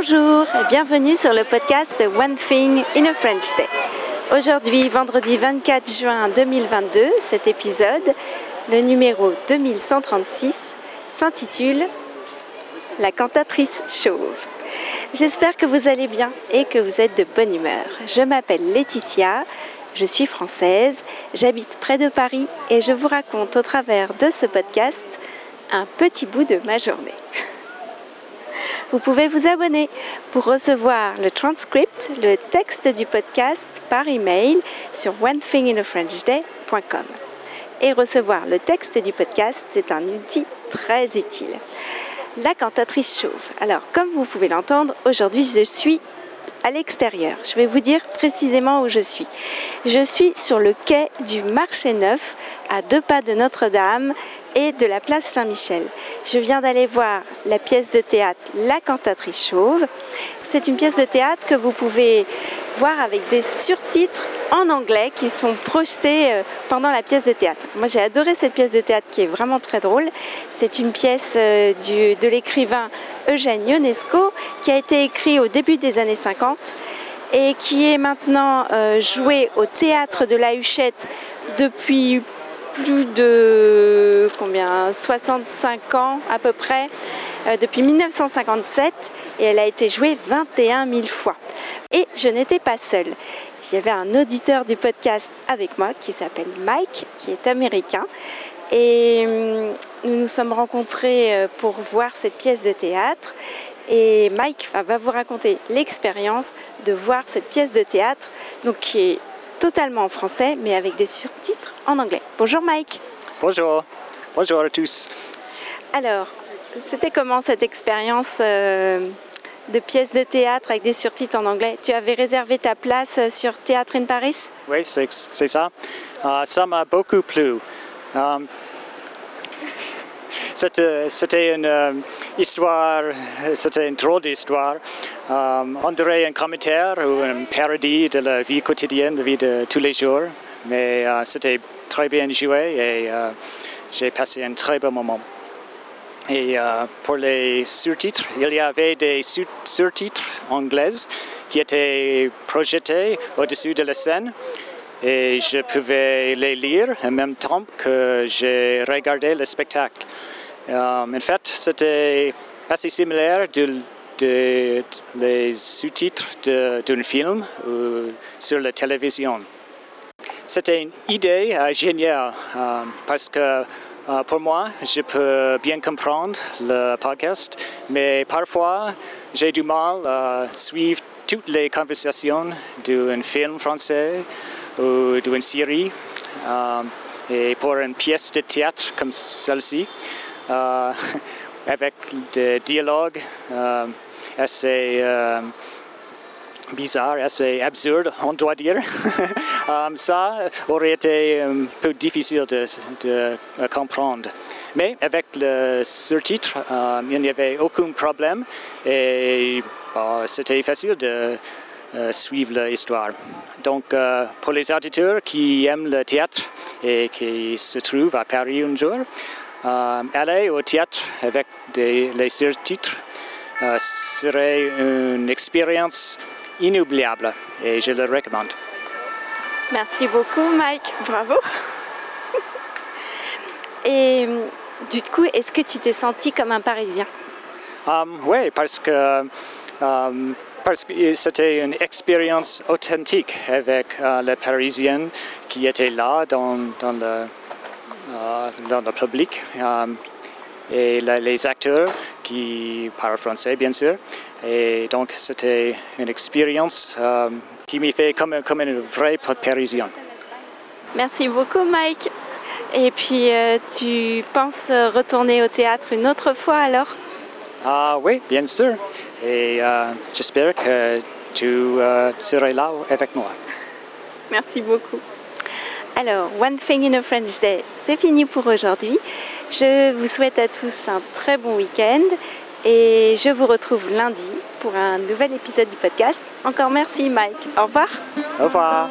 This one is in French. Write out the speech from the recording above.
Bonjour et bienvenue sur le podcast One Thing in a French Day. Aujourd'hui, vendredi 24 juin 2022, cet épisode, le numéro 2136, s'intitule La cantatrice chauve. J'espère que vous allez bien et que vous êtes de bonne humeur. Je m'appelle Laetitia, je suis française, j'habite près de Paris et je vous raconte au travers de ce podcast un petit bout de ma journée. Vous pouvez vous abonner pour recevoir le transcript, le texte du podcast par email sur onethinginafrenchday.com. Et recevoir le texte du podcast, c'est un outil très utile. La cantatrice chauve. Alors, comme vous pouvez l'entendre, aujourd'hui je suis à l'extérieur. Je vais vous dire précisément où je suis. Je suis sur le quai du marché neuf, à deux pas de Notre-Dame et de la place Saint-Michel. Je viens d'aller voir la pièce de théâtre La cantatrice chauve. C'est une pièce de théâtre que vous pouvez voir avec des surtitres en anglais qui sont projetés euh, pendant la pièce de théâtre. Moi j'ai adoré cette pièce de théâtre qui est vraiment très drôle. C'est une pièce euh, de l'écrivain Eugène Ionesco qui a été écrite au début des années 50 et qui est maintenant euh, jouée au théâtre de la Huchette depuis plus de combien 65 ans à peu près, euh, depuis 1957, et elle a été jouée 21 000 fois. Et je n'étais pas seule. Il y avait un auditeur du podcast avec moi qui s'appelle Mike, qui est américain. Et hum, nous nous sommes rencontrés euh, pour voir cette pièce de théâtre. Et Mike va vous raconter l'expérience de voir cette pièce de théâtre, donc qui est totalement en français, mais avec des surtitres en anglais. Bonjour Mike. Bonjour. Bonjour à tous. Alors, c'était comment cette expérience euh, de pièce de théâtre avec des surtitres en anglais? Tu avais réservé ta place euh, sur Théâtre in Paris? Oui, c'est ça. Uh, ça m'a beaucoup plu. Um, c'était une euh, histoire, c'était une drôle d'histoire. Um, on dirait un commentaire ou un parodie de la vie quotidienne, de la vie de tous les jours. Mais uh, c'était très bien joué et j'ai passé un très bon moment. Et pour les surtitres, il y avait des surtitres anglais qui étaient projetés au-dessus de la scène et je pouvais les lire en même temps que j'ai regardé le spectacle. Um, en fait, c'était assez similaire de, les sous-titres d'un film ou sur la télévision. C'était une idée uh, géniale um, parce que uh, pour moi, je peux bien comprendre le podcast, mais parfois j'ai du mal à suivre toutes les conversations d'un film français ou d'une série. Um, et pour une pièce de théâtre comme celle-ci, euh, avec des dialogues euh, assez euh, bizarres, assez absurdes, on doit dire. ça aurait été un peu difficile de, comprendre. Mais avec le surtitre, il n'y avait aucun problème et c'était facile de suivre l'histoire. Donc, pour les auditeurs qui aiment le théâtre et qui se trouvent à Paris un jour, euh, aller au théâtre avec des, les surtitres euh, serait une expérience inoubliable et je le recommande. Merci beaucoup Mike, bravo. Et du coup, est-ce que tu t'es senti comme un Parisien? Um, Oui, parce que, um, parce que c'était une expérience authentique avec uh, les Parisiens qui étaient là dans, dans le euh, dans le public euh, et les acteurs qui parlent français, bien sûr. Et donc, c'était une expérience euh, qui m'a fait comme, comme une vraie Parisienne. Merci beaucoup, Mike. Et puis, tu penses retourner au théâtre une autre fois alors? Ah oui, bien sûr. Et j'espère que tu seras là avec moi. Merci beaucoup. Alors, One Thing in a French Day, c'est fini pour aujourd'hui. Je vous souhaite à tous un très bon week-end et je vous retrouve lundi pour un nouvel épisode du podcast. Encore merci Mike. Au revoir. Au revoir.